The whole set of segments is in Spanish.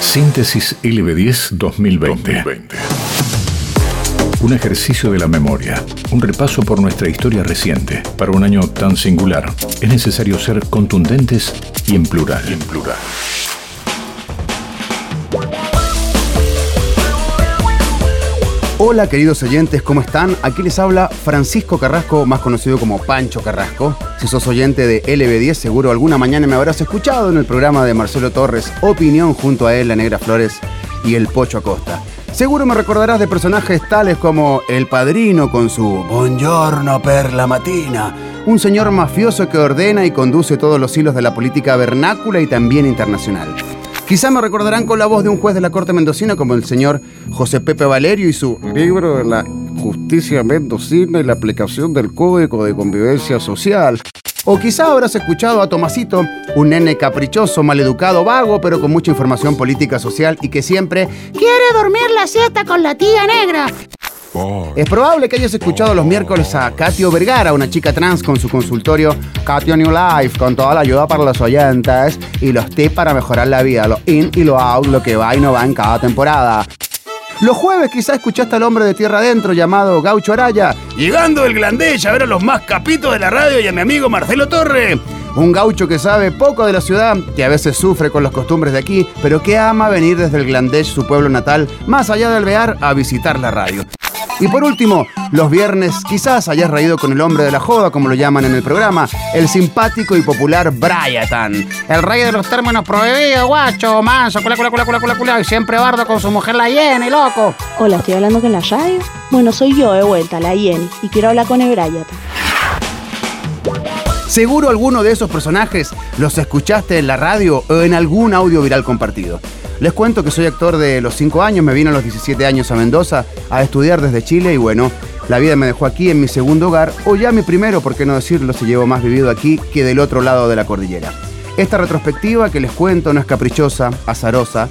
Síntesis LB10 2020. Un ejercicio de la memoria, un repaso por nuestra historia reciente. Para un año tan singular, es necesario ser contundentes y en plural. en plural. Hola queridos oyentes, ¿cómo están? Aquí les habla Francisco Carrasco, más conocido como Pancho Carrasco. Si sos oyente de LB10, seguro alguna mañana me habrás escuchado en el programa de Marcelo Torres, Opinión junto a él, la Negra Flores y el Pocho Acosta. Seguro me recordarás de personajes tales como El Padrino con su Buongiorno per la matina, un señor mafioso que ordena y conduce todos los hilos de la política vernácula y también internacional. Quizá me recordarán con la voz de un juez de la Corte Mendocina como el señor José Pepe Valerio y su libro de la justicia mendocina y la aplicación del Código de Convivencia Social. O quizá habrás escuchado a Tomasito, un nene caprichoso, maleducado, vago, pero con mucha información política social y que siempre quiere dormir la siesta con la tía negra. Es probable que hayas escuchado los miércoles a Katio Vergara, una chica trans con su consultorio Katio New Life, con toda la ayuda para los oyentes y los tips para mejorar la vida, lo in y lo out, lo que va y no va en cada temporada. Los jueves quizá escuchaste al hombre de tierra adentro llamado Gaucho Araya, llegando del Glandés a ver a los más capitos de la radio y a mi amigo Marcelo Torre. Un gaucho que sabe poco de la ciudad, que a veces sufre con las costumbres de aquí, pero que ama venir desde el Glandés, su pueblo natal, más allá del Bear, a visitar la radio. Y por último, los viernes quizás hayas reído con el hombre de la joda, como lo llaman en el programa, el simpático y popular Bryatan. El rey de los términos prohibidos, guacho, manso, cula, cula, cula, cula, cula, cula, y siempre bardo con su mujer la Jenny, loco. Hola, estoy hablando con la radio. Bueno, soy yo de vuelta, la Jenny, y quiero hablar con el Bryatan. Seguro alguno de esos personajes los escuchaste en la radio o en algún audio viral compartido. Les cuento que soy actor de los 5 años, me vine a los 17 años a Mendoza a estudiar desde Chile y bueno, la vida me dejó aquí en mi segundo hogar, o ya mi primero, por qué no decirlo, si llevo más vivido aquí que del otro lado de la cordillera. Esta retrospectiva que les cuento no es caprichosa, azarosa,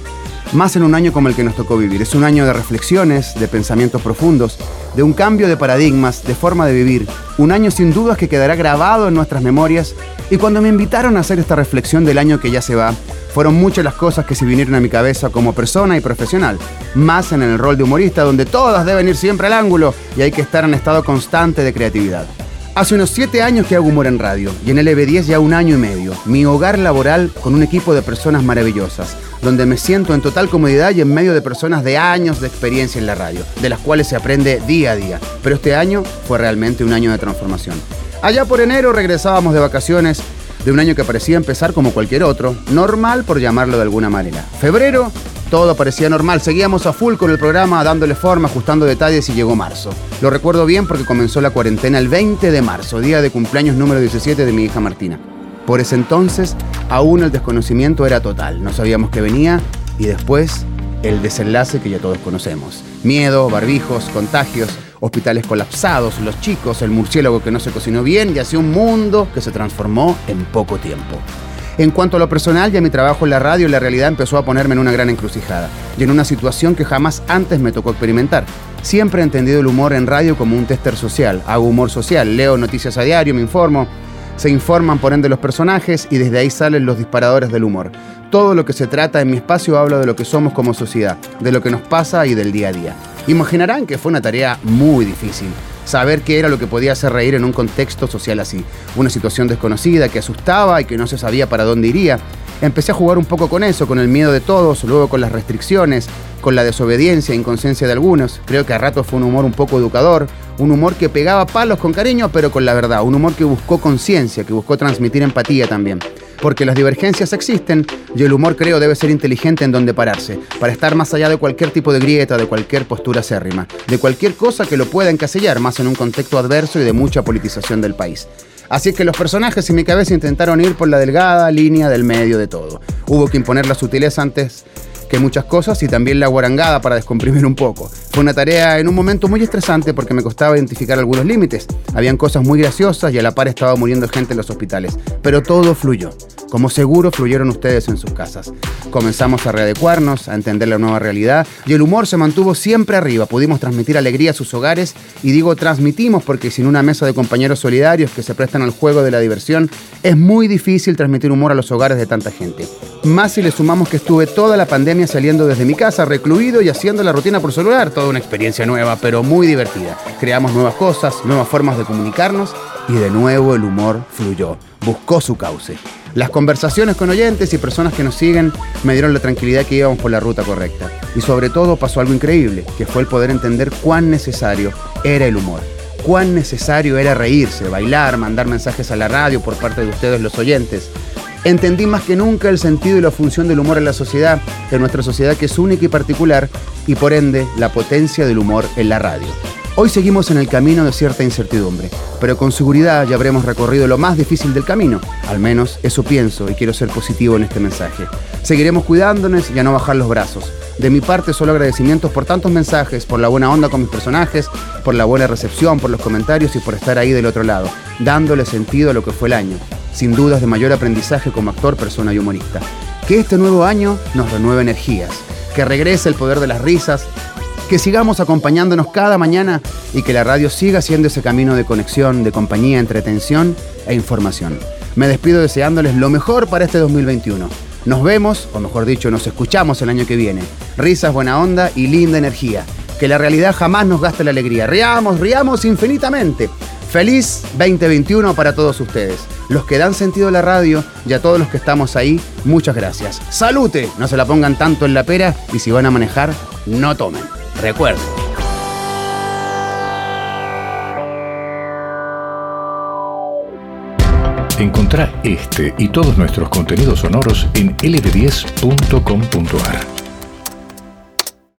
más en un año como el que nos tocó vivir. Es un año de reflexiones, de pensamientos profundos, de un cambio de paradigmas, de forma de vivir. Un año sin dudas que quedará grabado en nuestras memorias. Y cuando me invitaron a hacer esta reflexión del año que ya se va, fueron muchas las cosas que se vinieron a mi cabeza como persona y profesional, más en el rol de humorista donde todas deben ir siempre al ángulo y hay que estar en estado constante de creatividad. Hace unos 7 años que hago humor en radio y en el EB10 ya un año y medio. Mi hogar laboral con un equipo de personas maravillosas, donde me siento en total comodidad y en medio de personas de años de experiencia en la radio, de las cuales se aprende día a día. Pero este año fue realmente un año de transformación. Allá por enero regresábamos de vacaciones de un año que parecía empezar como cualquier otro, normal por llamarlo de alguna manera. Febrero, todo parecía normal, seguíamos a full con el programa, dándole forma, ajustando detalles y llegó marzo. Lo recuerdo bien porque comenzó la cuarentena el 20 de marzo, día de cumpleaños número 17 de mi hija Martina. Por ese entonces, aún el desconocimiento era total, no sabíamos qué venía y después el desenlace que ya todos conocemos. Miedo, barbijos, contagios, hospitales colapsados, los chicos, el murciélago que no se cocinó bien y así un mundo que se transformó en poco tiempo. En cuanto a lo personal y a mi trabajo en la radio, la realidad empezó a ponerme en una gran encrucijada y en una situación que jamás antes me tocó experimentar. Siempre he entendido el humor en radio como un tester social. Hago humor social, leo noticias a diario, me informo. Se informan por ende los personajes y desde ahí salen los disparadores del humor. Todo lo que se trata en mi espacio habla de lo que somos como sociedad, de lo que nos pasa y del día a día. Imaginarán que fue una tarea muy difícil. Saber qué era lo que podía hacer reír en un contexto social así. Una situación desconocida que asustaba y que no se sabía para dónde iría. Empecé a jugar un poco con eso, con el miedo de todos, luego con las restricciones, con la desobediencia e inconsciencia de algunos. Creo que a ratos fue un humor un poco educador, un humor que pegaba palos con cariño, pero con la verdad, un humor que buscó conciencia, que buscó transmitir empatía también porque las divergencias existen y el humor creo debe ser inteligente en donde pararse, para estar más allá de cualquier tipo de grieta, de cualquier postura acérrima, de cualquier cosa que lo pueda encasillar más en un contexto adverso y de mucha politización del país. Así que los personajes en mi cabeza intentaron ir por la delgada línea del medio de todo. Hubo que imponer la sutileza antes que muchas cosas y también la guarangada para descomprimir un poco. Fue una tarea en un momento muy estresante porque me costaba identificar algunos límites. Habían cosas muy graciosas y a la par estaba muriendo gente en los hospitales. Pero todo fluyó, como seguro fluyeron ustedes en sus casas. Comenzamos a readecuarnos, a entender la nueva realidad y el humor se mantuvo siempre arriba. Pudimos transmitir alegría a sus hogares y digo transmitimos porque sin una mesa de compañeros solidarios que se prestan al juego de la diversión es muy difícil transmitir humor a los hogares de tanta gente. Más si le sumamos que estuve toda la pandemia saliendo desde mi casa, recluido y haciendo la rutina por celular. Toda una experiencia nueva, pero muy divertida. Creamos nuevas cosas, nuevas formas de comunicarnos y de nuevo el humor fluyó. Buscó su cauce. Las conversaciones con oyentes y personas que nos siguen me dieron la tranquilidad que íbamos por la ruta correcta. Y sobre todo pasó algo increíble, que fue el poder entender cuán necesario era el humor. Cuán necesario era reírse, bailar, mandar mensajes a la radio por parte de ustedes los oyentes. Entendí más que nunca el sentido y la función del humor en la sociedad, en nuestra sociedad que es única y particular, y por ende la potencia del humor en la radio. Hoy seguimos en el camino de cierta incertidumbre, pero con seguridad ya habremos recorrido lo más difícil del camino. Al menos eso pienso y quiero ser positivo en este mensaje. Seguiremos cuidándonos y a no bajar los brazos. De mi parte, solo agradecimientos por tantos mensajes, por la buena onda con mis personajes, por la buena recepción, por los comentarios y por estar ahí del otro lado, dándole sentido a lo que fue el año. Sin dudas de mayor aprendizaje como actor, persona y humorista. Que este nuevo año nos renueve energías, que regrese el poder de las risas, que sigamos acompañándonos cada mañana y que la radio siga siendo ese camino de conexión, de compañía, entretención e información. Me despido deseándoles lo mejor para este 2021. Nos vemos, o mejor dicho, nos escuchamos el año que viene. Risas, buena onda y linda energía. Que la realidad jamás nos gaste la alegría. Riamos, riamos infinitamente. Feliz 2021 para todos ustedes. Los que dan sentido a la radio y a todos los que estamos ahí, muchas gracias. Salute, no se la pongan tanto en la pera y si van a manejar, no tomen. Recuerdo. Encontrá este y todos nuestros contenidos sonoros en ld10.com.ar.